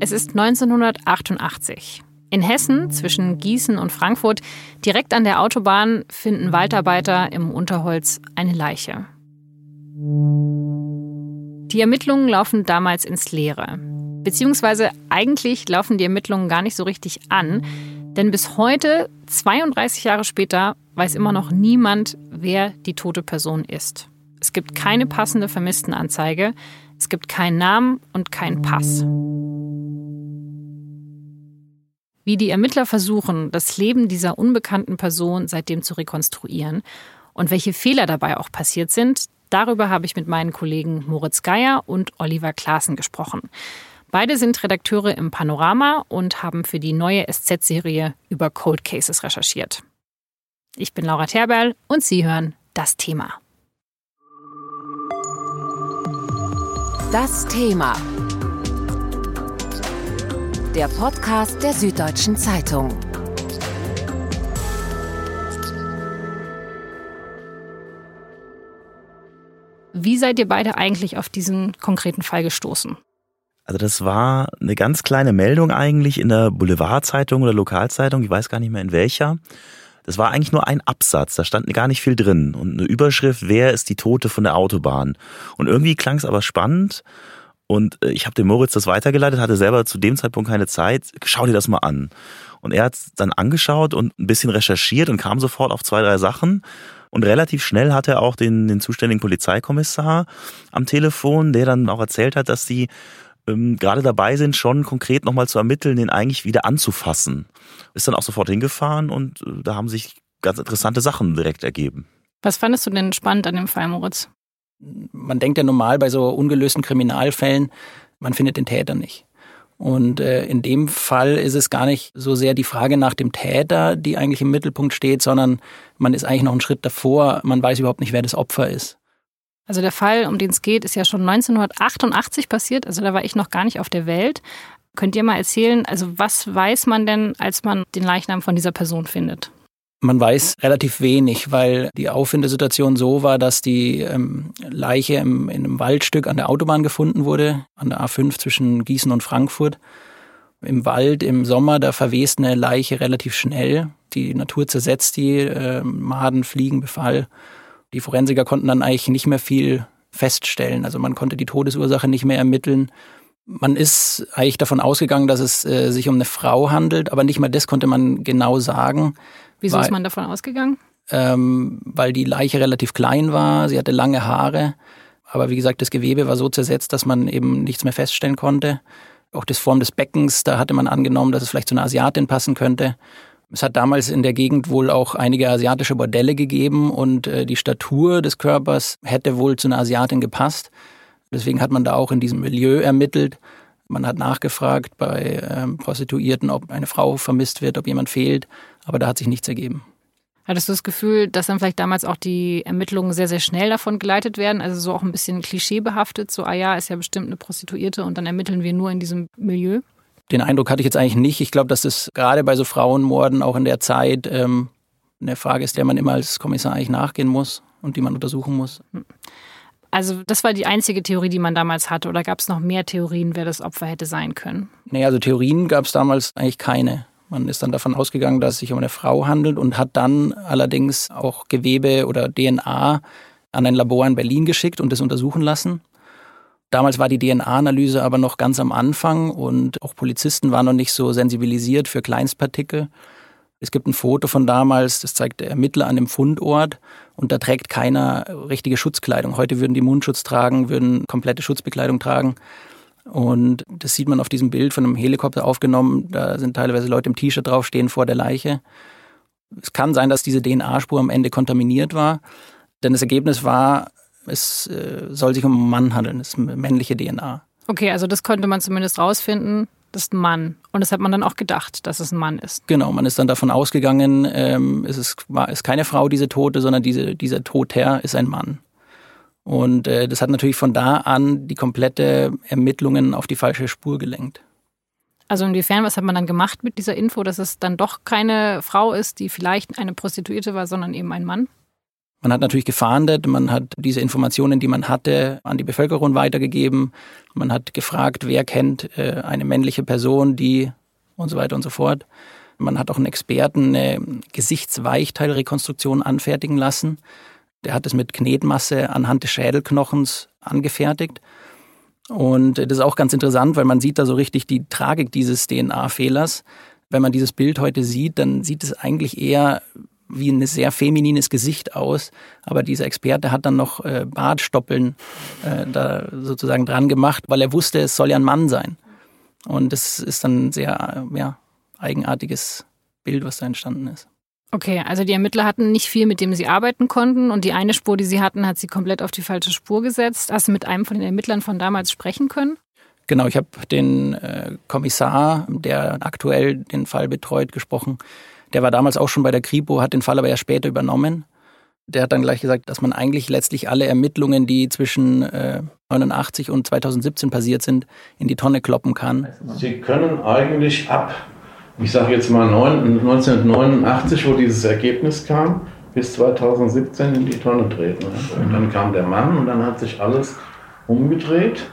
Es ist 1988. In Hessen zwischen Gießen und Frankfurt, direkt an der Autobahn, finden Waldarbeiter im Unterholz eine Leiche. Die Ermittlungen laufen damals ins Leere. Beziehungsweise eigentlich laufen die Ermittlungen gar nicht so richtig an, denn bis heute, 32 Jahre später, weiß immer noch niemand, wer die tote Person ist. Es gibt keine passende Vermisstenanzeige, es gibt keinen Namen und keinen Pass. Wie die Ermittler versuchen, das Leben dieser unbekannten Person seitdem zu rekonstruieren und welche Fehler dabei auch passiert sind, darüber habe ich mit meinen Kollegen Moritz Geier und Oliver Klaassen gesprochen. Beide sind Redakteure im Panorama und haben für die neue SZ-Serie über Cold Cases recherchiert. Ich bin Laura Terberl und Sie hören das Thema. Das Thema. Der Podcast der Süddeutschen Zeitung. Wie seid ihr beide eigentlich auf diesen konkreten Fall gestoßen? Also das war eine ganz kleine Meldung eigentlich in der Boulevardzeitung oder Lokalzeitung, ich weiß gar nicht mehr in welcher. Das war eigentlich nur ein Absatz, da stand gar nicht viel drin. Und eine Überschrift, wer ist die Tote von der Autobahn? Und irgendwie klang es aber spannend. Und äh, ich habe dem Moritz das weitergeleitet, hatte selber zu dem Zeitpunkt keine Zeit. Schau dir das mal an. Und er hat es dann angeschaut und ein bisschen recherchiert und kam sofort auf zwei, drei Sachen. Und relativ schnell hat er auch den, den zuständigen Polizeikommissar am Telefon, der dann auch erzählt hat, dass sie ähm, gerade dabei sind, schon konkret nochmal zu ermitteln, den eigentlich wieder anzufassen. Ist dann auch sofort hingefahren und äh, da haben sich ganz interessante Sachen direkt ergeben. Was fandest du denn spannend an dem Fall, Moritz? Man denkt ja normal bei so ungelösten Kriminalfällen, man findet den Täter nicht. Und äh, in dem Fall ist es gar nicht so sehr die Frage nach dem Täter, die eigentlich im Mittelpunkt steht, sondern man ist eigentlich noch einen Schritt davor. Man weiß überhaupt nicht, wer das Opfer ist. Also der Fall, um den es geht, ist ja schon 1988 passiert. Also da war ich noch gar nicht auf der Welt. Könnt ihr mal erzählen, also was weiß man denn, als man den Leichnam von dieser Person findet? Man weiß relativ wenig, weil die Auffindesituation so war, dass die ähm, Leiche im, in einem Waldstück an der Autobahn gefunden wurde, an der A5 zwischen Gießen und Frankfurt. Im Wald im Sommer, da verwest eine Leiche relativ schnell. Die Natur zersetzt die, äh, Maden, Fliegen, Befall. Die Forensiker konnten dann eigentlich nicht mehr viel feststellen. Also man konnte die Todesursache nicht mehr ermitteln. Man ist eigentlich davon ausgegangen, dass es äh, sich um eine Frau handelt, aber nicht mal das konnte man genau sagen. Wieso weil, ist man davon ausgegangen? Ähm, weil die Leiche relativ klein war, sie hatte lange Haare, aber wie gesagt, das Gewebe war so zersetzt, dass man eben nichts mehr feststellen konnte. Auch das Form des Beckens, da hatte man angenommen, dass es vielleicht zu einer Asiatin passen könnte. Es hat damals in der Gegend wohl auch einige asiatische Bordelle gegeben und äh, die Statur des Körpers hätte wohl zu einer Asiatin gepasst. Deswegen hat man da auch in diesem Milieu ermittelt. Man hat nachgefragt bei ähm, Prostituierten, ob eine Frau vermisst wird, ob jemand fehlt, aber da hat sich nichts ergeben. Hattest du das Gefühl, dass dann vielleicht damals auch die Ermittlungen sehr, sehr schnell davon geleitet werden? Also so auch ein bisschen klischeebehaftet, so, ah ja, ist ja bestimmt eine Prostituierte und dann ermitteln wir nur in diesem Milieu? Den Eindruck hatte ich jetzt eigentlich nicht. Ich glaube, dass das gerade bei so Frauenmorden auch in der Zeit ähm, eine Frage ist, der man immer als Kommissar eigentlich nachgehen muss und die man untersuchen muss. Also das war die einzige Theorie, die man damals hatte, oder gab es noch mehr Theorien, wer das Opfer hätte sein können? Nee, also Theorien gab es damals eigentlich keine. Man ist dann davon ausgegangen, dass es sich um eine Frau handelt und hat dann allerdings auch Gewebe oder DNA an ein Labor in Berlin geschickt und das untersuchen lassen. Damals war die DNA-Analyse aber noch ganz am Anfang und auch Polizisten waren noch nicht so sensibilisiert für Kleinstpartikel. Es gibt ein Foto von damals, das zeigt der Ermittler an dem Fundort und da trägt keiner richtige Schutzkleidung. Heute würden die Mundschutz tragen, würden komplette Schutzbekleidung tragen. Und das sieht man auf diesem Bild von einem Helikopter aufgenommen. Da sind teilweise Leute im T-Shirt draufstehen vor der Leiche. Es kann sein, dass diese DNA-Spur am Ende kontaminiert war, denn das Ergebnis war, es äh, soll sich um einen Mann handeln, es ist männliche DNA. Okay, also das konnte man zumindest rausfinden. Das ist ein Mann. Und das hat man dann auch gedacht, dass es ein Mann ist. Genau, man ist dann davon ausgegangen, ähm, es ist, war, ist keine Frau, diese Tote, sondern diese, dieser Toter ist ein Mann. Und äh, das hat natürlich von da an die komplette Ermittlungen auf die falsche Spur gelenkt. Also inwiefern, was hat man dann gemacht mit dieser Info, dass es dann doch keine Frau ist, die vielleicht eine Prostituierte war, sondern eben ein Mann? Man hat natürlich gefahndet, man hat diese Informationen, die man hatte, an die Bevölkerung weitergegeben. Man hat gefragt, wer kennt äh, eine männliche Person, die und so weiter und so fort. Man hat auch einen Experten eine Gesichtsweichteilrekonstruktion anfertigen lassen. Der hat es mit Knetmasse anhand des Schädelknochens angefertigt. Und das ist auch ganz interessant, weil man sieht da so richtig die Tragik dieses DNA-Fehlers. Wenn man dieses Bild heute sieht, dann sieht es eigentlich eher wie ein sehr feminines Gesicht aus. Aber dieser Experte hat dann noch äh, Bartstoppeln äh, da sozusagen dran gemacht, weil er wusste, es soll ja ein Mann sein. Und das ist dann ein sehr ja, eigenartiges Bild, was da entstanden ist. Okay, also die Ermittler hatten nicht viel, mit dem sie arbeiten konnten und die eine Spur, die sie hatten, hat sie komplett auf die falsche Spur gesetzt. Hast du mit einem von den Ermittlern von damals sprechen können? Genau, ich habe den äh, Kommissar, der aktuell den Fall betreut, gesprochen. Der war damals auch schon bei der Kripo, hat den Fall aber ja später übernommen. Der hat dann gleich gesagt, dass man eigentlich letztlich alle Ermittlungen, die zwischen äh, 89 und 2017 passiert sind, in die Tonne kloppen kann. Sie können eigentlich ab ich sage jetzt mal 1989, wo dieses Ergebnis kam, bis 2017 in die Tonne treten. Und dann kam der Mann und dann hat sich alles umgedreht.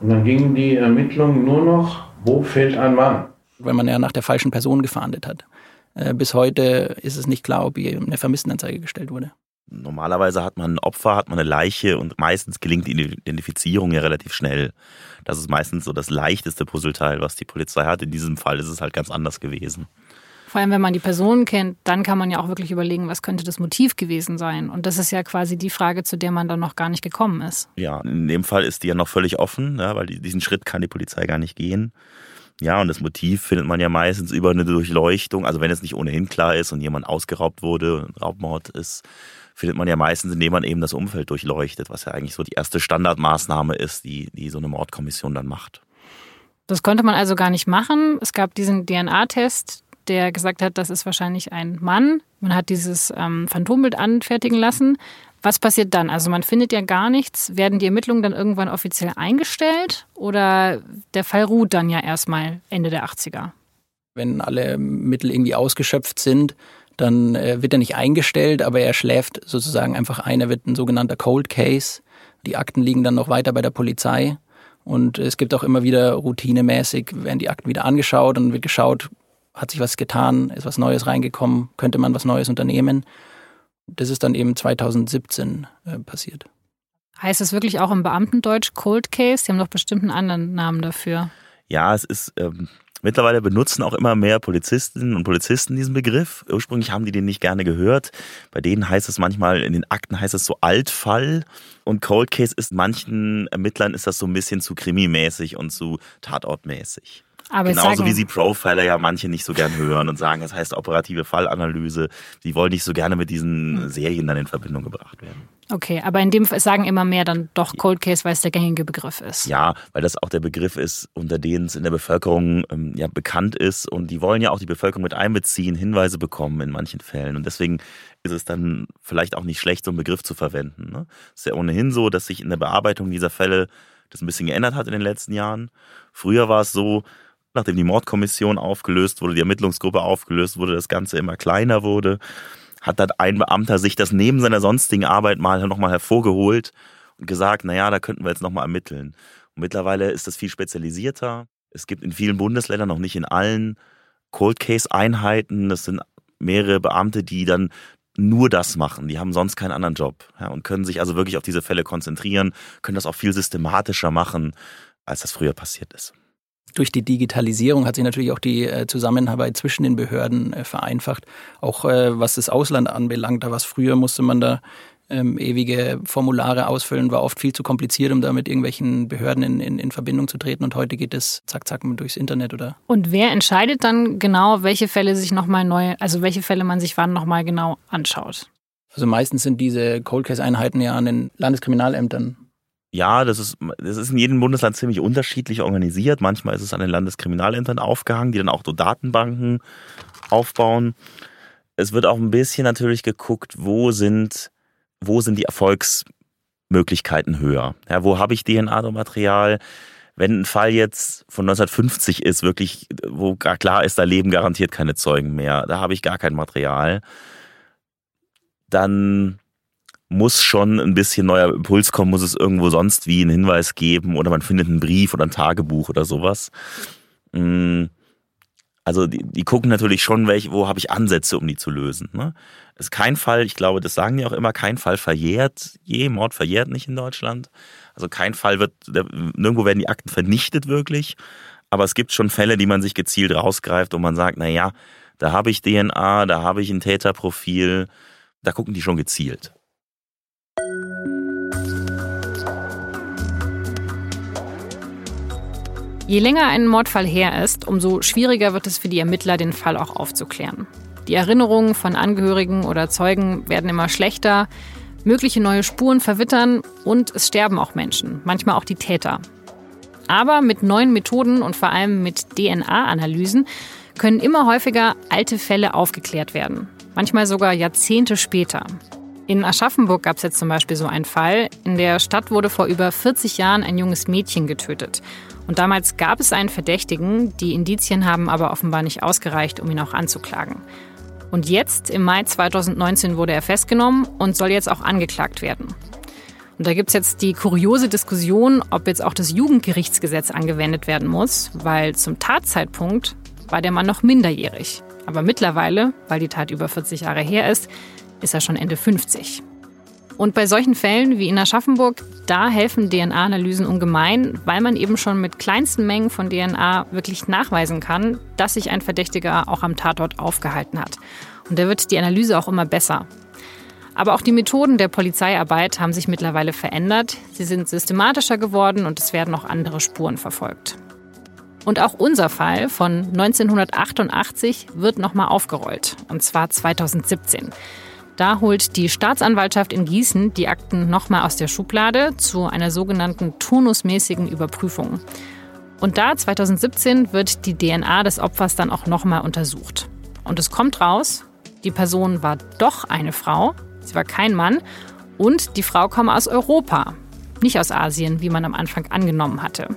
Und dann gingen die Ermittlungen nur noch, wo fehlt ein Mann? Weil man ja nach der falschen Person gefahndet hat. Äh, bis heute ist es nicht klar, ob eine Vermisstenanzeige gestellt wurde. Normalerweise hat man ein Opfer, hat man eine Leiche und meistens gelingt die Identifizierung ja relativ schnell. Das ist meistens so das leichteste Puzzleteil, was die Polizei hat. In diesem Fall ist es halt ganz anders gewesen. Vor allem, wenn man die Person kennt, dann kann man ja auch wirklich überlegen, was könnte das Motiv gewesen sein. Und das ist ja quasi die Frage, zu der man dann noch gar nicht gekommen ist. Ja, in dem Fall ist die ja noch völlig offen, ja, weil diesen Schritt kann die Polizei gar nicht gehen. Ja, und das Motiv findet man ja meistens über eine Durchleuchtung. Also wenn es nicht ohnehin klar ist und jemand ausgeraubt wurde, Raubmord ist, findet man ja meistens, indem man eben das Umfeld durchleuchtet, was ja eigentlich so die erste Standardmaßnahme ist, die, die so eine Mordkommission dann macht. Das konnte man also gar nicht machen. Es gab diesen DNA-Test, der gesagt hat, das ist wahrscheinlich ein Mann. Man hat dieses ähm, Phantombild anfertigen lassen. Was passiert dann? Also man findet ja gar nichts. Werden die Ermittlungen dann irgendwann offiziell eingestellt oder der Fall ruht dann ja erstmal Ende der 80er? Wenn alle Mittel irgendwie ausgeschöpft sind, dann äh, wird er nicht eingestellt, aber er schläft sozusagen einfach ein. Er wird ein sogenannter Cold Case. Die Akten liegen dann noch weiter bei der Polizei. Und es gibt auch immer wieder routinemäßig, werden die Akten wieder angeschaut und wird geschaut, hat sich was getan, ist was Neues reingekommen, könnte man was Neues unternehmen. Das ist dann eben 2017 äh, passiert. Heißt es wirklich auch im Beamtendeutsch Cold Case? Die haben doch bestimmt einen anderen Namen dafür. Ja, es ist ähm, Mittlerweile benutzen auch immer mehr Polizistinnen und Polizisten diesen Begriff. Ursprünglich haben die den nicht gerne gehört. Bei denen heißt es manchmal, in den Akten heißt es so Altfall. Und Cold Case ist manchen Ermittlern ist das so ein bisschen zu krimimäßig und zu tatortmäßig. Aber Genauso wie sie Profiler ja manche nicht so gern hören und sagen, das heißt operative Fallanalyse. Die wollen nicht so gerne mit diesen hm. Serien dann in Verbindung gebracht werden. Okay, aber in dem sagen immer mehr dann doch Cold Case, weil es der gängige Begriff ist. Ja, weil das auch der Begriff ist, unter den es in der Bevölkerung ähm, ja bekannt ist. Und die wollen ja auch die Bevölkerung mit einbeziehen, Hinweise bekommen in manchen Fällen. Und deswegen ist es dann vielleicht auch nicht schlecht, so einen Begriff zu verwenden. Ne? Es ist ja ohnehin so, dass sich in der Bearbeitung dieser Fälle das ein bisschen geändert hat in den letzten Jahren. Früher war es so, nachdem die Mordkommission aufgelöst wurde, die Ermittlungsgruppe aufgelöst wurde, das Ganze immer kleiner wurde, hat dann ein Beamter sich das neben seiner sonstigen Arbeit mal nochmal hervorgeholt und gesagt, naja, da könnten wir jetzt nochmal ermitteln. Und mittlerweile ist das viel spezialisierter. Es gibt in vielen Bundesländern, noch nicht in allen, Cold Case Einheiten. Das sind mehrere Beamte, die dann nur das machen. Die haben sonst keinen anderen Job ja, und können sich also wirklich auf diese Fälle konzentrieren, können das auch viel systematischer machen, als das früher passiert ist. Durch die Digitalisierung hat sich natürlich auch die äh, Zusammenarbeit zwischen den Behörden äh, vereinfacht. Auch äh, was das Ausland anbelangt, da was früher musste man da ähm, ewige Formulare ausfüllen, war oft viel zu kompliziert, um da mit irgendwelchen Behörden in, in, in Verbindung zu treten. Und heute geht es zack, zack durchs Internet, oder? Und wer entscheidet dann genau, welche Fälle sich nochmal neu, also welche Fälle man sich wann nochmal genau anschaut? Also meistens sind diese Cold Case Einheiten ja an den Landeskriminalämtern ja, das ist, das ist in jedem Bundesland ziemlich unterschiedlich organisiert. Manchmal ist es an den Landeskriminalämtern aufgehangen, die dann auch so Datenbanken aufbauen. Es wird auch ein bisschen natürlich geguckt, wo sind, wo sind die Erfolgsmöglichkeiten höher? Ja, wo habe ich DNA-Material? Wenn ein Fall jetzt von 1950 ist, wirklich, wo klar ist, da leben garantiert keine Zeugen mehr, da habe ich gar kein Material, dann muss schon ein bisschen neuer Impuls kommen, muss es irgendwo sonst wie einen Hinweis geben oder man findet einen Brief oder ein Tagebuch oder sowas. Mm, also die, die gucken natürlich schon, welche, wo habe ich Ansätze, um die zu lösen. Ne? Ist kein Fall, ich glaube, das sagen die auch immer, kein Fall verjährt je, Mord verjährt nicht in Deutschland. Also kein Fall wird, nirgendwo werden die Akten vernichtet wirklich. Aber es gibt schon Fälle, die man sich gezielt rausgreift und man sagt, na ja, da habe ich DNA, da habe ich ein Täterprofil, da gucken die schon gezielt. Je länger ein Mordfall her ist, umso schwieriger wird es für die Ermittler, den Fall auch aufzuklären. Die Erinnerungen von Angehörigen oder Zeugen werden immer schlechter, mögliche neue Spuren verwittern und es sterben auch Menschen, manchmal auch die Täter. Aber mit neuen Methoden und vor allem mit DNA-Analysen können immer häufiger alte Fälle aufgeklärt werden, manchmal sogar Jahrzehnte später. In Aschaffenburg gab es jetzt zum Beispiel so einen Fall. In der Stadt wurde vor über 40 Jahren ein junges Mädchen getötet. Und damals gab es einen Verdächtigen, die Indizien haben aber offenbar nicht ausgereicht, um ihn auch anzuklagen. Und jetzt, im Mai 2019, wurde er festgenommen und soll jetzt auch angeklagt werden. Und da gibt es jetzt die kuriose Diskussion, ob jetzt auch das Jugendgerichtsgesetz angewendet werden muss, weil zum Tatzeitpunkt war der Mann noch minderjährig. Aber mittlerweile, weil die Tat über 40 Jahre her ist, ist er schon Ende 50. Und bei solchen Fällen wie in Aschaffenburg, da helfen DNA-Analysen ungemein, weil man eben schon mit kleinsten Mengen von DNA wirklich nachweisen kann, dass sich ein Verdächtiger auch am Tatort aufgehalten hat. Und da wird die Analyse auch immer besser. Aber auch die Methoden der Polizeiarbeit haben sich mittlerweile verändert. Sie sind systematischer geworden und es werden auch andere Spuren verfolgt. Und auch unser Fall von 1988 wird nochmal aufgerollt, und zwar 2017. Da holt die Staatsanwaltschaft in Gießen die Akten nochmal aus der Schublade zu einer sogenannten turnusmäßigen Überprüfung. Und da 2017 wird die DNA des Opfers dann auch nochmal untersucht. Und es kommt raus, die Person war doch eine Frau, sie war kein Mann und die Frau komme aus Europa, nicht aus Asien, wie man am Anfang angenommen hatte.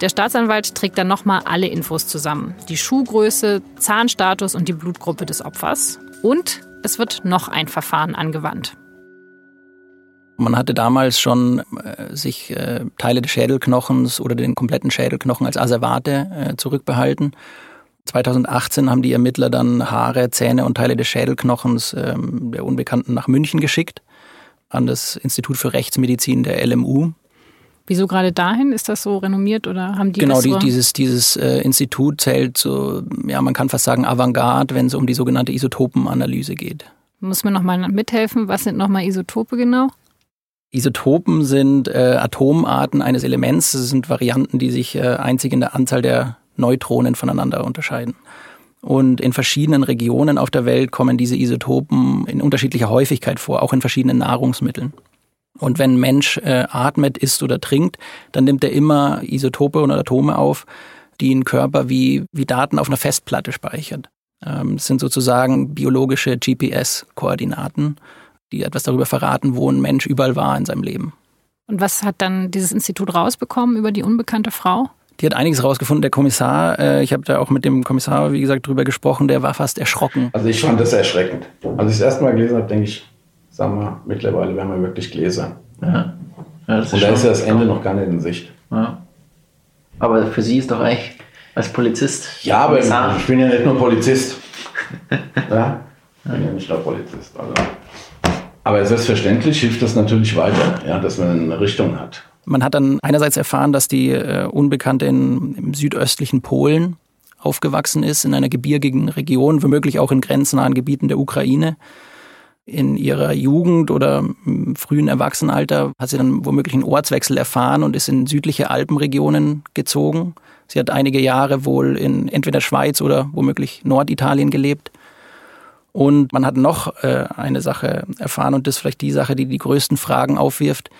Der Staatsanwalt trägt dann nochmal alle Infos zusammen. Die Schuhgröße, Zahnstatus und die Blutgruppe des Opfers. Und es wird noch ein Verfahren angewandt. Man hatte damals schon äh, sich äh, Teile des Schädelknochens oder den kompletten Schädelknochen als Asservate äh, zurückbehalten. 2018 haben die Ermittler dann Haare, Zähne und Teile des Schädelknochens ähm, der Unbekannten nach München geschickt, an das Institut für Rechtsmedizin der LMU. Wieso gerade dahin? Ist das so renommiert oder haben die Genau, die, dieses, dieses äh, Institut zählt so, ja, man kann fast sagen Avantgarde, wenn es um die sogenannte Isotopenanalyse geht. Muss mir nochmal mithelfen, was sind nochmal Isotope genau? Isotopen sind äh, Atomarten eines Elements. Das sind Varianten, die sich äh, einzig in der Anzahl der Neutronen voneinander unterscheiden. Und in verschiedenen Regionen auf der Welt kommen diese Isotopen in unterschiedlicher Häufigkeit vor, auch in verschiedenen Nahrungsmitteln. Und wenn ein Mensch äh, atmet, isst oder trinkt, dann nimmt er immer Isotope und Atome auf, die ein Körper wie, wie Daten auf einer Festplatte speichert. Ähm, das sind sozusagen biologische GPS-Koordinaten, die etwas darüber verraten, wo ein Mensch überall war in seinem Leben. Und was hat dann dieses Institut rausbekommen über die unbekannte Frau? Die hat einiges rausgefunden. Der Kommissar, äh, ich habe da auch mit dem Kommissar, wie gesagt, drüber gesprochen, der war fast erschrocken. Also ich fand das erschreckend. Als ich das erste Mal gelesen habe, denke ich, sagen wir, mittlerweile werden wir wirklich Gläser. Ja. ja Und da ist ja das Ende noch gar nicht in Sicht. Ja. Aber für Sie ist doch eigentlich als Polizist. Ja, aber Kommissar. ich bin ja nicht nur Polizist. ja? Ich bin ja nicht nur Polizist. Also. Aber selbstverständlich hilft das natürlich weiter, ja, dass man eine Richtung hat. Man hat dann einerseits erfahren, dass die äh, Unbekannte in, im südöstlichen Polen aufgewachsen ist, in einer gebirgigen Region, womöglich auch in grenznahen Gebieten der Ukraine in ihrer Jugend oder im frühen Erwachsenenalter hat sie dann womöglich einen Ortswechsel erfahren und ist in südliche Alpenregionen gezogen. Sie hat einige Jahre wohl in entweder Schweiz oder womöglich Norditalien gelebt. Und man hat noch äh, eine Sache erfahren und das ist vielleicht die Sache, die die größten Fragen aufwirft.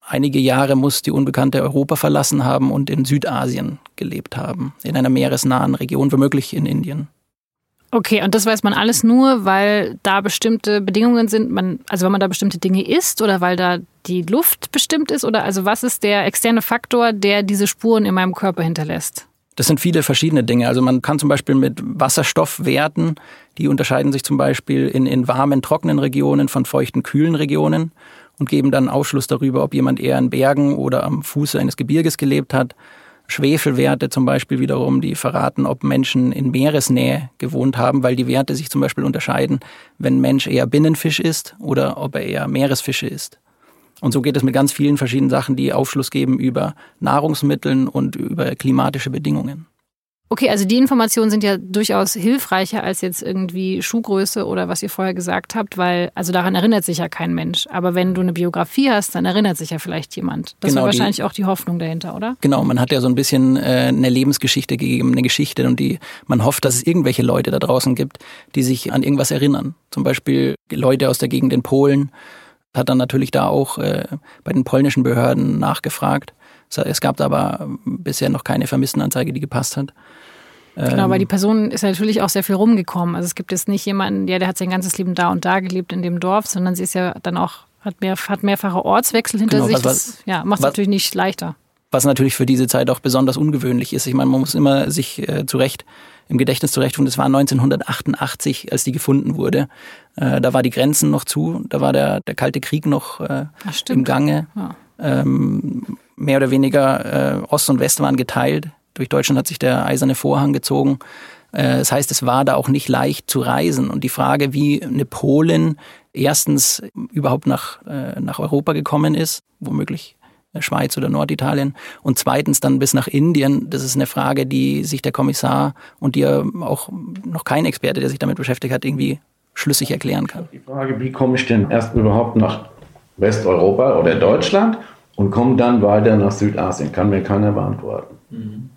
Einige Jahre muss die Unbekannte Europa verlassen haben und in Südasien gelebt haben, in einer meeresnahen Region, womöglich in Indien. Okay, und das weiß man alles nur, weil da bestimmte Bedingungen sind, man, also wenn man da bestimmte Dinge isst oder weil da die Luft bestimmt ist oder also was ist der externe Faktor, der diese Spuren in meinem Körper hinterlässt? Das sind viele verschiedene Dinge. Also man kann zum Beispiel mit Wasserstoffwerten, die unterscheiden sich zum Beispiel in, in warmen, trockenen Regionen von feuchten, kühlen Regionen und geben dann Aufschluss darüber, ob jemand eher in Bergen oder am Fuße eines Gebirges gelebt hat. Schwefelwerte zum Beispiel wiederum, die verraten, ob Menschen in Meeresnähe gewohnt haben, weil die Werte sich zum Beispiel unterscheiden, wenn Mensch eher Binnenfisch ist oder ob er eher Meeresfische ist. Und so geht es mit ganz vielen verschiedenen Sachen, die Aufschluss geben über Nahrungsmitteln und über klimatische Bedingungen. Okay, also die Informationen sind ja durchaus hilfreicher als jetzt irgendwie Schuhgröße oder was ihr vorher gesagt habt, weil also daran erinnert sich ja kein Mensch. Aber wenn du eine Biografie hast, dann erinnert sich ja vielleicht jemand. Das genau, war wahrscheinlich die, auch die Hoffnung dahinter, oder? Genau, man hat ja so ein bisschen äh, eine Lebensgeschichte gegeben, eine Geschichte und die man hofft, dass es irgendwelche Leute da draußen gibt, die sich an irgendwas erinnern. Zum Beispiel Leute aus der Gegend in Polen. Hat dann natürlich da auch äh, bei den polnischen Behörden nachgefragt. Es gab aber bisher noch keine Vermisstenanzeige, die gepasst hat. Genau, weil die ähm, Person ist natürlich auch sehr viel rumgekommen. Also es gibt jetzt nicht jemanden, ja, der hat sein ganzes Leben da und da gelebt in dem Dorf, sondern sie ist ja dann auch, hat, mehr, hat mehrfache Ortswechsel hinter genau, sich. Was, das ja, macht es natürlich nicht leichter. Was natürlich für diese Zeit auch besonders ungewöhnlich ist. Ich meine, man muss immer sich äh, zurecht im Gedächtnis zurechtfinden. Das war 1988, als die gefunden wurde. Äh, da war die Grenzen noch zu, da war der, der Kalte Krieg noch äh, im Gange. Ja. Ähm, mehr oder weniger äh, Ost und West waren geteilt. Durch Deutschland hat sich der eiserne Vorhang gezogen. Äh, das heißt, es war da auch nicht leicht zu reisen. Und die Frage, wie eine Polin erstens überhaupt nach, äh, nach Europa gekommen ist, womöglich Schweiz oder Norditalien, und zweitens dann bis nach Indien, das ist eine Frage, die sich der Kommissar und die auch noch kein Experte, der sich damit beschäftigt hat, irgendwie schlüssig erklären kann. Die Frage, wie komme ich denn erst überhaupt nach Westeuropa oder Deutschland und komme dann weiter nach Südasien, kann mir keiner beantworten. Mhm.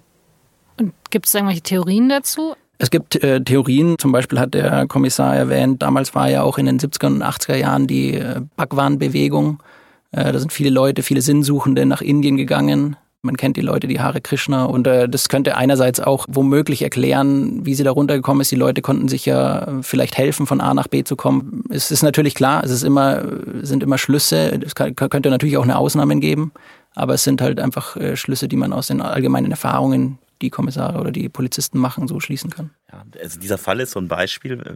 Und gibt es irgendwelche Theorien dazu? Es gibt äh, Theorien, zum Beispiel hat der Kommissar erwähnt, damals war ja auch in den 70er und 80er Jahren die äh, Bhagwan-Bewegung. Äh, da sind viele Leute, viele Sinnsuchende nach Indien gegangen. Man kennt die Leute, die Hare Krishna. Und äh, das könnte einerseits auch womöglich erklären, wie sie da runtergekommen ist. Die Leute konnten sich ja vielleicht helfen, von A nach B zu kommen. Es ist natürlich klar, es ist immer, sind immer Schlüsse. Es könnte natürlich auch eine Ausnahme geben. Aber es sind halt einfach äh, Schlüsse, die man aus den allgemeinen Erfahrungen, die Kommissare oder die Polizisten machen, so schließen kann. Ja, also dieser Fall ist so ein Beispiel, äh,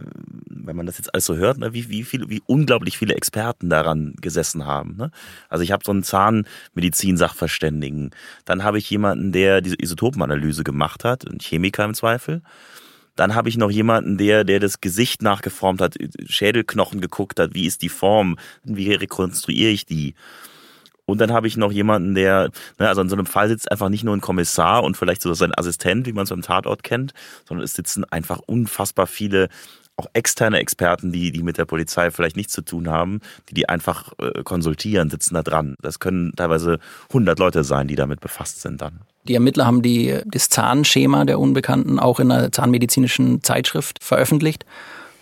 wenn man das jetzt alles so hört, ne, wie, wie, viel, wie unglaublich viele Experten daran gesessen haben. Ne? Also ich habe so einen Zahnmedizin-Sachverständigen, dann habe ich jemanden, der diese Isotopenanalyse gemacht hat, ein Chemiker im Zweifel. Dann habe ich noch jemanden, der, der das Gesicht nachgeformt hat, Schädelknochen geguckt hat, wie ist die Form, wie rekonstruiere ich die. Und dann habe ich noch jemanden, der, ne, also in so einem Fall sitzt einfach nicht nur ein Kommissar und vielleicht so sein Assistent, wie man es beim Tatort kennt, sondern es sitzen einfach unfassbar viele auch externe Experten, die, die mit der Polizei vielleicht nichts zu tun haben, die die einfach äh, konsultieren, sitzen da dran. Das können teilweise 100 Leute sein, die damit befasst sind dann. Die Ermittler haben die, das Zahnschema der Unbekannten auch in einer zahnmedizinischen Zeitschrift veröffentlicht.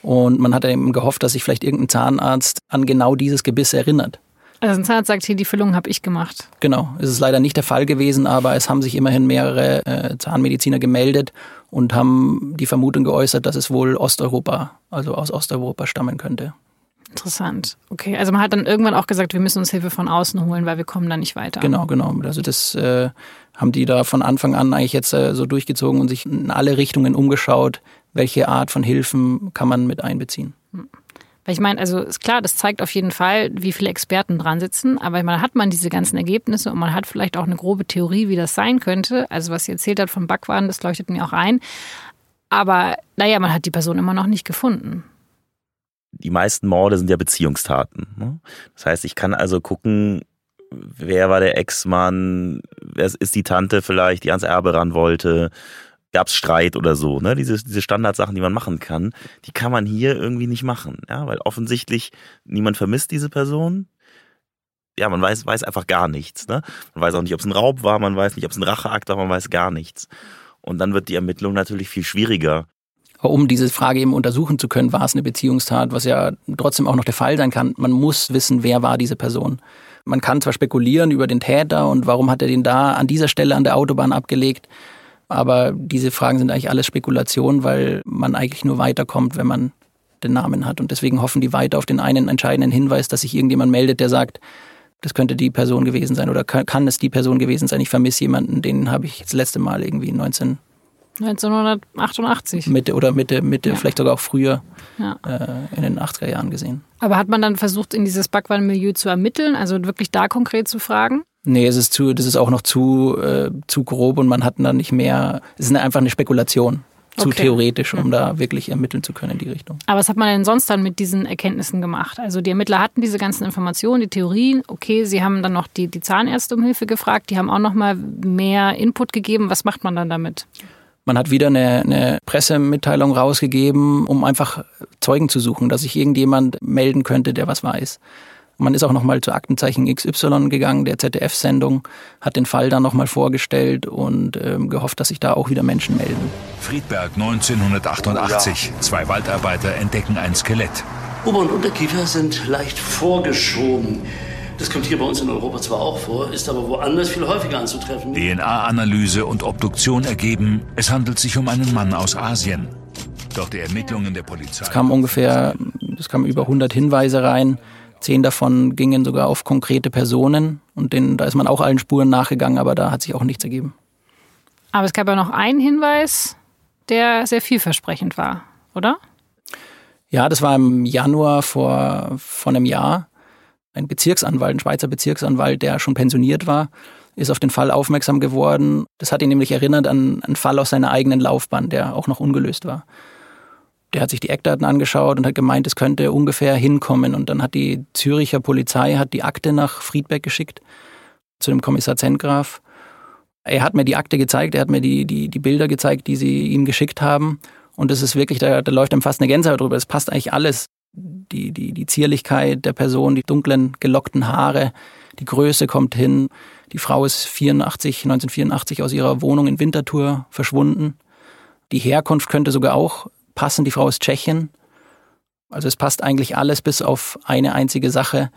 Und man hat eben gehofft, dass sich vielleicht irgendein Zahnarzt an genau dieses Gebiss erinnert. Also ein Zahnarzt sagt hier, die Füllung habe ich gemacht. Genau, es ist leider nicht der Fall gewesen, aber es haben sich immerhin mehrere äh, Zahnmediziner gemeldet und haben die Vermutung geäußert, dass es wohl Osteuropa, also aus Osteuropa stammen könnte. Interessant. Okay, also man hat dann irgendwann auch gesagt, wir müssen uns Hilfe von außen holen, weil wir kommen da nicht weiter. Genau, genau. Also das äh, haben die da von Anfang an eigentlich jetzt äh, so durchgezogen und sich in alle Richtungen umgeschaut, welche Art von Hilfen kann man mit einbeziehen. Hm. Weil ich meine, also ist klar, das zeigt auf jeden Fall, wie viele Experten dran sitzen, aber man hat man diese ganzen Ergebnisse und man hat vielleicht auch eine grobe Theorie, wie das sein könnte. Also was sie erzählt hat vom Backwaren, das leuchtet mir auch ein. Aber naja, man hat die Person immer noch nicht gefunden. Die meisten Morde sind ja Beziehungstaten. Ne? Das heißt, ich kann also gucken, wer war der Ex-Mann, wer ist die Tante vielleicht, die ans Erbe ran wollte, gab es Streit oder so, ne? Diese, diese Standardsachen, die man machen kann, die kann man hier irgendwie nicht machen, ja, weil offensichtlich niemand vermisst diese Person. Ja, man weiß, weiß einfach gar nichts, ne? Man weiß auch nicht, ob es ein Raub war, man weiß nicht, ob es ein Racheakt war, man weiß gar nichts. Und dann wird die Ermittlung natürlich viel schwieriger. Um diese Frage eben untersuchen zu können, war es eine Beziehungstat, was ja trotzdem auch noch der Fall sein kann. Man muss wissen, wer war diese Person. Man kann zwar spekulieren über den Täter und warum hat er den da an dieser Stelle an der Autobahn abgelegt, aber diese Fragen sind eigentlich alles Spekulation, weil man eigentlich nur weiterkommt, wenn man den Namen hat. Und deswegen hoffen die weiter auf den einen entscheidenden Hinweis, dass sich irgendjemand meldet, der sagt, das könnte die Person gewesen sein oder kann, es die Person gewesen sein. Ich vermisse jemanden, den habe ich das letzte Mal irgendwie 19 1988. Mitte oder Mitte, Mitte, Ja. vielleicht sogar auch früher Ja. äh, in den 80er Jahren gesehen. Aber hat man dann versucht, in dieses Backwaren-Milieu zu ermitteln, also wirklich da konkret zu fragen? Nee, es ist zu, das ist auch noch zu, äh, zu grob und man hat dann nicht mehr, es ist einfach eine Spekulation, zu Okay. theoretisch, um da wirklich ermitteln zu können in die Richtung. Aber was hat man denn sonst dann mit diesen Erkenntnissen gemacht? Also die Ermittler hatten diese ganzen Informationen, die Theorien. Okay, sie haben dann noch die, die Zahnärzte um Hilfe gefragt. Die haben auch noch mal mehr Input gegeben. Was macht man dann damit? Man hat wieder eine, eine Pressemitteilung rausgegeben, um einfach Zeugen zu suchen, dass sich irgendjemand melden könnte, der was weiß. Man ist auch nochmal zu Aktenzeichen XY gegangen, der ZDF-Sendung, hat den Fall dann nochmal vorgestellt und ähm, gehofft, dass sich da auch wieder Menschen melden. Friedberg 1988. Zwei Waldarbeiter entdecken ein Skelett. Ober- und Unterkiefer sind leicht vorgeschoben. Das kommt hier bei uns in Europa zwar auch vor, ist aber woanders viel häufiger anzutreffen. DNA-Analyse und Obduktion ergeben, es handelt sich um einen Mann aus Asien. Doch die Ermittlungen der Polizei. Es kamen ungefähr, es kamen über 100 Hinweise rein. Zehn davon gingen sogar auf konkrete Personen und denen, da ist man auch allen Spuren nachgegangen, aber da hat sich auch nichts ergeben. Aber es gab ja noch einen Hinweis, der sehr vielversprechend war, oder? Ja, das war im Januar vor, vor einem Jahr. Ein Bezirksanwalt, ein Schweizer Bezirksanwalt, der schon pensioniert war, ist auf den Fall aufmerksam geworden. Das hat ihn nämlich erinnert an einen Fall aus seiner eigenen Laufbahn, der auch noch ungelöst war. Der hat sich die Eckdaten angeschaut und hat gemeint, es könnte ungefähr hinkommen. Und dann hat die Züricher Polizei hat die Akte nach Friedberg geschickt, zu dem Kommissar Zentgraf. Er hat mir die Akte gezeigt, er hat mir die, die, die Bilder gezeigt, die sie ihm geschickt haben. Und es ist wirklich, da, da läuft einem fast eine Gänsehaut drüber. Es passt eigentlich alles. Die, die, die Zierlichkeit der Person, die dunklen, gelockten Haare, die Größe kommt hin. Die Frau ist 84, 1984 aus ihrer Wohnung in Winterthur verschwunden. Die Herkunft könnte sogar auch passen. Die Frau ist Tschechin. Also es passt eigentlich alles bis auf eine einzige Sache.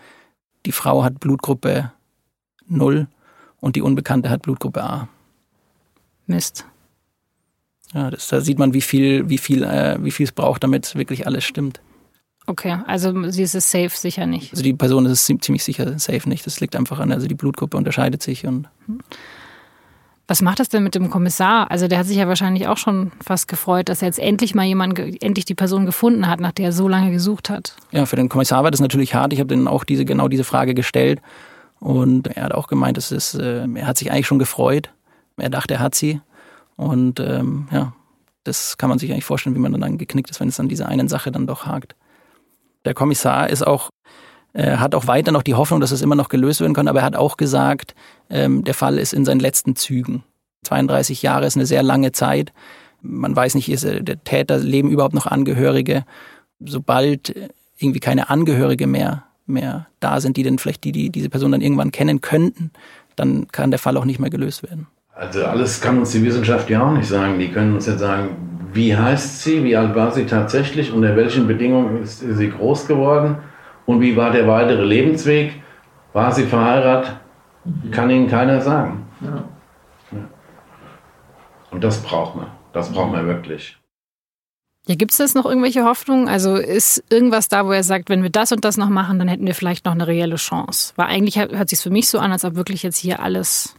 Die Frau hat Blutgruppe 0 und die Unbekannte hat Blutgruppe A. Mist. Ja, das, da sieht man, wie viel, wie viel, äh, wie viel es braucht, damit wirklich alles stimmt. Okay, also sie ist es safe sicher nicht. Also die Person ist ziem- ziemlich sicher safe nicht. Das liegt einfach an, also die Blutgruppe unterscheidet sich und Was macht das denn mit dem Kommissar? Also der hat sich ja wahrscheinlich auch schon fast gefreut, dass er jetzt endlich mal jemand, endlich die Person gefunden hat, nach der er so lange gesucht hat. ja, für den Kommissar war das natürlich hart. Ich habe denen auch diese genau diese Frage gestellt und er hat auch gemeint, es ist, äh, er hat sich eigentlich schon gefreut. Er dachte, er hat sie und ähm, ja, das kann man sich eigentlich vorstellen, wie man dann geknickt ist, wenn es an dieser einen Sache dann doch hakt. Der Kommissar ist auch äh, hat auch weiter noch die Hoffnung, dass es immer noch gelöst werden kann, aber er hat auch gesagt, ähm, der Fall ist in seinen letzten Zügen. 32 Jahre ist eine sehr lange Zeit. Man weiß nicht, ist der Täter leben überhaupt noch Angehörige. Sobald irgendwie keine Angehörige mehr, mehr da sind, die denn vielleicht die, die diese Person dann irgendwann kennen könnten, dann kann der Fall auch nicht mehr gelöst werden. Also alles kann uns die Wissenschaft ja auch nicht sagen. Die können uns jetzt sagen, wie heißt sie, wie alt war sie tatsächlich, unter welchen Bedingungen ist sie groß geworden und wie war der weitere Lebensweg, war sie verheiratet, kann ihnen keiner sagen. Ja. Und das braucht man. Das braucht man wirklich. Ja, gibt es das noch irgendwelche Hoffnungen? Also ist irgendwas da, wo er sagt, wenn wir das und das noch machen, dann hätten wir vielleicht noch eine reelle Chance? Weil eigentlich hört hört sich für mich so an, als ob wirklich jetzt hier alles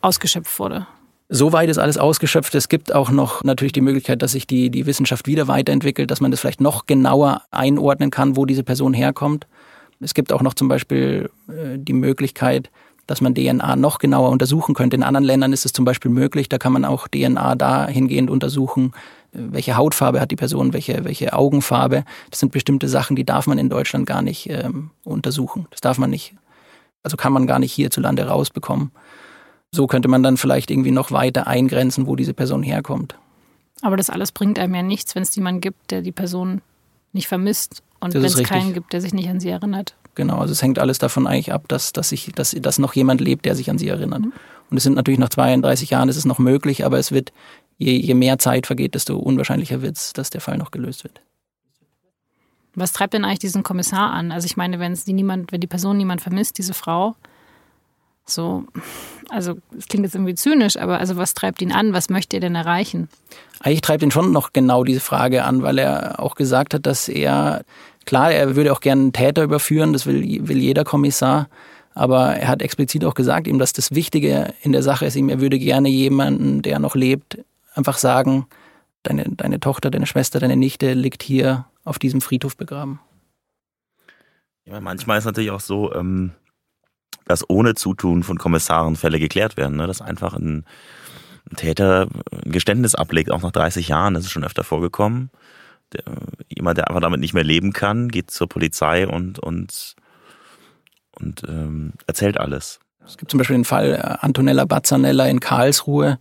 ausgeschöpft wurde. Soweit ist alles ausgeschöpft. Es gibt auch noch natürlich die Möglichkeit, dass sich die, die Wissenschaft wieder weiterentwickelt, dass man das vielleicht noch genauer einordnen kann, wo diese Person herkommt. Es gibt auch noch zum Beispiel äh, die Möglichkeit, dass man DNA noch genauer untersuchen könnte. In anderen Ländern ist es zum Beispiel möglich, da kann man auch DNA dahingehend untersuchen, äh, welche Hautfarbe hat die Person, welche, welche Augenfarbe. Das sind bestimmte Sachen, die darf man in Deutschland gar nicht ähm, untersuchen. Das darf man nicht, also kann man gar nicht hierzulande rausbekommen. So könnte man dann vielleicht irgendwie noch weiter eingrenzen, wo diese Person herkommt. Aber das alles bringt einem ja nichts, wenn es jemanden gibt, der die Person nicht vermisst und wenn es keinen gibt, der sich nicht an sie erinnert. Genau, also es hängt alles davon eigentlich ab, dass, dass, ich, dass, dass noch jemand lebt, der sich an sie erinnert. Und es sind natürlich nach 32 Jahren, ist es noch möglich, aber es wird, je, je mehr Zeit vergeht, desto unwahrscheinlicher wird es, dass der Fall noch gelöst wird. Was treibt denn eigentlich diesen Kommissar an? Also ich meine, wenn es die niemand, wenn die Person niemand vermisst, diese Frau, so, also es klingt jetzt irgendwie zynisch, aber also was treibt ihn an? Was möchte er denn erreichen? Eigentlich treibt ihn schon noch genau diese Frage an, weil er auch gesagt hat, dass er, klar, er würde auch gerne einen Täter überführen, das will, will jeder Kommissar, aber er hat explizit auch gesagt, ihm, dass das Wichtige in der Sache ist, ihm, er würde gerne jemanden, der noch lebt, einfach sagen, deine, deine Tochter, deine Schwester, deine Nichte liegt hier auf diesem Friedhof begraben. Ja, manchmal ist natürlich auch so, ähm, dass ohne Zutun von Kommissaren Fälle geklärt werden. Ne? Dass einfach ein, Täter ein Geständnis ablegt, auch nach 30 Jahren, das ist schon öfter vorgekommen. Der, jemand, der einfach damit nicht mehr leben kann, geht zur Polizei und, und, und ähm, erzählt alles. Es gibt zum Beispiel den Fall äh, Antonella Bazzanella in Karlsruhe,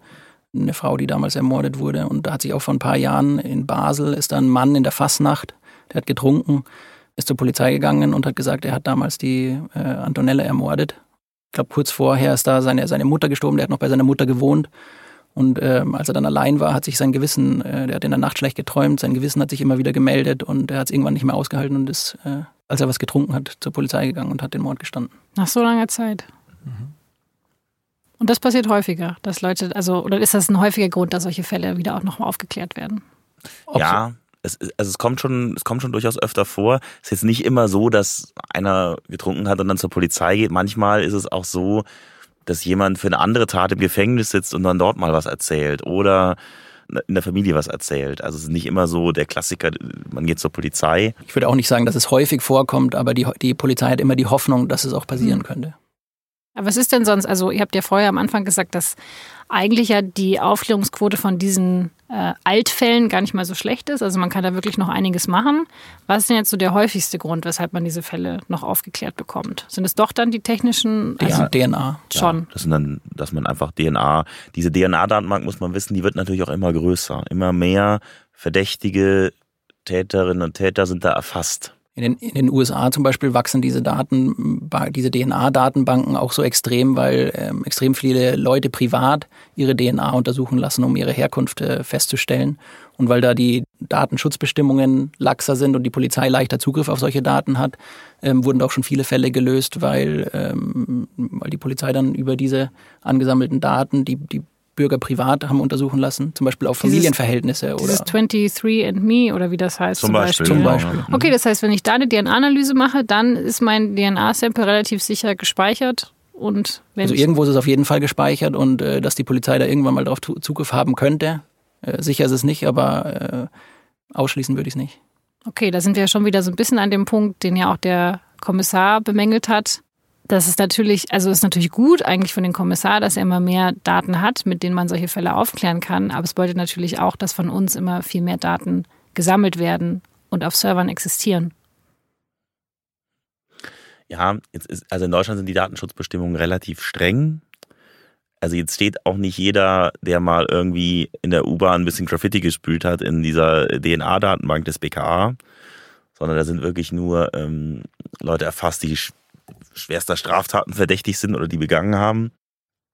eine Frau, die damals ermordet wurde. Und da hat sich auch vor ein paar Jahren in Basel, ist da ein Mann in der Fassnacht, der hat getrunken, ist zur Polizei gegangen und hat gesagt, er hat damals die äh, Antonella ermordet. Ich glaube, kurz vorher ist da seine, seine Mutter gestorben, der hat noch bei seiner Mutter gewohnt. Und ähm, als er dann allein war, hat sich sein Gewissen, äh, der hat in der Nacht schlecht geträumt, sein Gewissen hat sich immer wieder gemeldet und er hat es irgendwann nicht mehr ausgehalten und ist, äh, als er was getrunken hat, zur Polizei gegangen und hat den Mord gestanden. Nach so langer Zeit. Mhm. Und das passiert häufiger, dass Leute, also, oder ist das ein häufiger Grund, dass solche Fälle wieder auch nochmal aufgeklärt werden? Ob ja, es, also es kommt schon, es kommt schon durchaus öfter vor. Es ist jetzt nicht immer so, dass einer getrunken hat und dann zur Polizei geht. Manchmal ist es auch so, dass jemand für eine andere Tat im Gefängnis sitzt und dann dort mal was erzählt oder in der Familie was erzählt. Also es ist nicht immer so der Klassiker, man geht zur Polizei. Ich würde auch nicht sagen, dass es häufig vorkommt, aber die, die Polizei hat immer die Hoffnung, dass es auch passieren mhm. könnte. Aber was ist denn sonst, also ihr habt ja vorher am Anfang gesagt, dass eigentlich ja die Aufklärungsquote von diesen äh, Altfällen gar nicht mal so schlecht ist. Also man kann da wirklich noch einiges machen. Was ist denn jetzt so der häufigste Grund, weshalb man diese Fälle noch aufgeklärt bekommt? Sind es doch dann die technischen also DNA? Schon. Ja, das sind dann, dass man einfach DNA, diese DNA-Datenbank muss man wissen, die wird natürlich auch immer größer. Immer mehr verdächtige Täterinnen und Täter sind da erfasst. In den, in den USA zum Beispiel wachsen diese Daten, diese DNA-Datenbanken auch so extrem, weil ähm, extrem viele Leute privat ihre DNA untersuchen lassen, um ihre Herkunft äh, festzustellen. Und weil da die Datenschutzbestimmungen laxer sind und die Polizei leichter Zugriff auf solche Daten hat, ähm, wurden auch schon viele Fälle gelöst, weil, ähm, weil die Polizei dann über diese angesammelten Daten die, die Bürger privat haben untersuchen lassen, zum Beispiel auf Familienverhältnisse dieses, oder. Dieses 23 and Me oder wie das heißt. Zum, zum Beispiel. Zum Beispiel. Okay, das heißt, wenn ich da eine DNA-Analyse mache, dann ist mein DNA-Sample relativ sicher gespeichert. Und wenn also irgendwo ist es auf jeden Fall gespeichert und äh, dass die Polizei da irgendwann mal darauf Zugriff haben könnte. Äh, sicher ist es nicht, aber äh, ausschließen würde ich es nicht. Okay, da sind wir ja schon wieder so ein bisschen an dem Punkt, den ja auch der Kommissar bemängelt hat das ist natürlich, also ist natürlich gut eigentlich für den Kommissar, dass er immer mehr Daten hat, mit denen man solche Fälle aufklären kann. Aber es bedeutet natürlich auch, dass von uns immer viel mehr Daten gesammelt werden und auf Servern existieren. Ja, jetzt ist, also in Deutschland sind die Datenschutzbestimmungen relativ streng. Also jetzt steht auch nicht jeder, der mal irgendwie in der U-Bahn ein bisschen Graffiti gespült hat, in dieser DNA-Datenbank des BKA, sondern da sind wirklich nur ähm, Leute erfasst, die schwerster Straftaten verdächtig sind oder die begangen haben.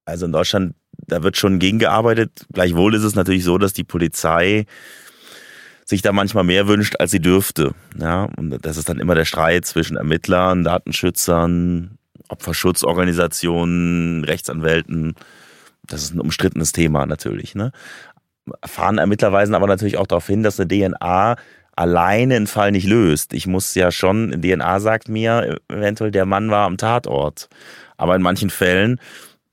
Also in Deutschland, da wird schon gegengearbeitet. Gleichwohl ist es natürlich so, dass die Polizei sich da manchmal mehr wünscht, als sie dürfte. Ja, und das ist dann immer der Streit zwischen Ermittlern, Datenschützern, Opferschutzorganisationen, Rechtsanwälten. Das ist ein umstrittenes Thema natürlich. Ne? Erfahrene Ermittler weisen aber natürlich auch darauf hin, dass eine DNA alleine einen Fall nicht löst. Ich muss ja schon, DNA sagt mir eventuell, der Mann war am Tatort. Aber in manchen Fällen,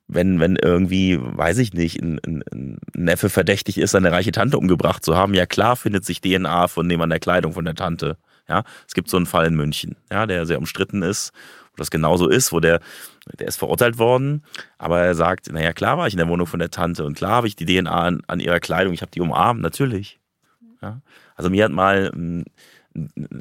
wenn, wenn irgendwie, weiß ich nicht, ein, ein, Neffe verdächtig ist, seine reiche Tante umgebracht zu haben, ja klar findet sich DNA von dem an der Kleidung von der Tante. Ja, es gibt so einen Fall in München, ja, der sehr umstritten ist, wo das genauso ist, wo der, der ist verurteilt worden, aber er sagt, naja, klar war ich in der Wohnung von der Tante und klar habe ich die DNA an, an ihrer Kleidung, ich habe die umarmt, natürlich. Ja. Also mir hat mal ein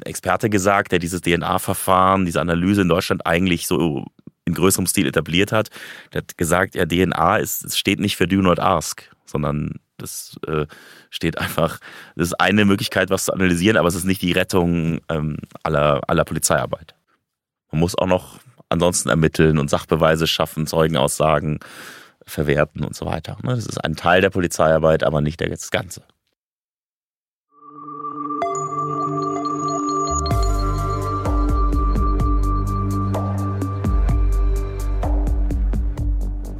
Experte gesagt, der dieses DNA-Verfahren, diese Analyse in Deutschland eigentlich so in größerem Stil etabliert hat, der hat gesagt, ja, DNA ist, steht nicht für Do Not Ask, sondern das äh, steht einfach, das ist eine Möglichkeit, was zu analysieren, aber es ist nicht die Rettung ähm, aller, aller Polizeiarbeit. Man muss auch noch ansonsten ermitteln und Sachbeweise schaffen, Zeugenaussagen verwerten und so weiter. Ne? Das ist ein Teil der Polizeiarbeit, aber nicht das Ganze.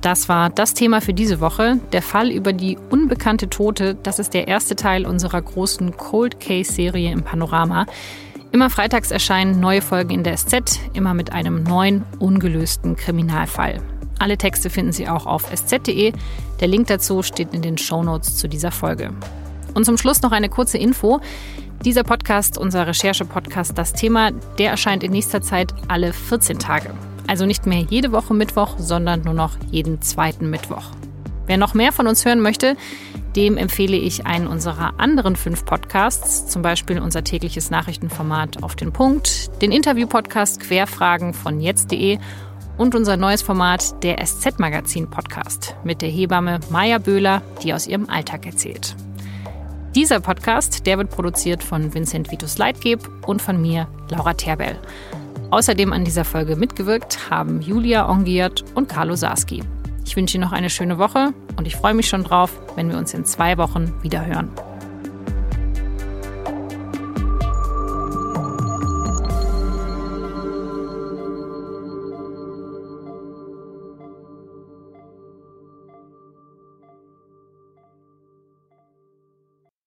Das war das Thema für diese Woche. Der Fall über die unbekannte Tote, das ist der erste Teil unserer großen Cold Case-Serie im Panorama. Immer freitags erscheinen neue Folgen in der SZ, immer mit einem neuen, ungelösten Kriminalfall. Alle Texte finden Sie auch auf sz.de. Der Link dazu steht in den Shownotes zu dieser Folge. Und zum Schluss noch eine kurze Info. Dieser Podcast, unser Recherche-Podcast Das Thema, der erscheint in nächster Zeit alle 14 Tage. Also nicht mehr jede Woche Mittwoch, sondern nur noch jeden zweiten Mittwoch. Wer noch mehr von uns hören möchte, dem empfehle ich einen unserer anderen fünf Podcasts, zum Beispiel unser tägliches Nachrichtenformat Auf den Punkt, den Interview-Podcast Querfragen von jetzt.de und unser neues Format, der SZ-Magazin-Podcast mit der Hebamme Maja Böhler, die aus ihrem Alltag erzählt. Dieser Podcast, der wird produziert von Vincent Vitus Leitgeb und von mir, Laura Terbell. Außerdem an dieser Folge mitgewirkt haben Julia Ongiert und Carlo Sarski. Ich wünsche Ihnen noch eine schöne Woche und ich freue mich schon drauf, wenn wir uns in zwei Wochen wieder hören.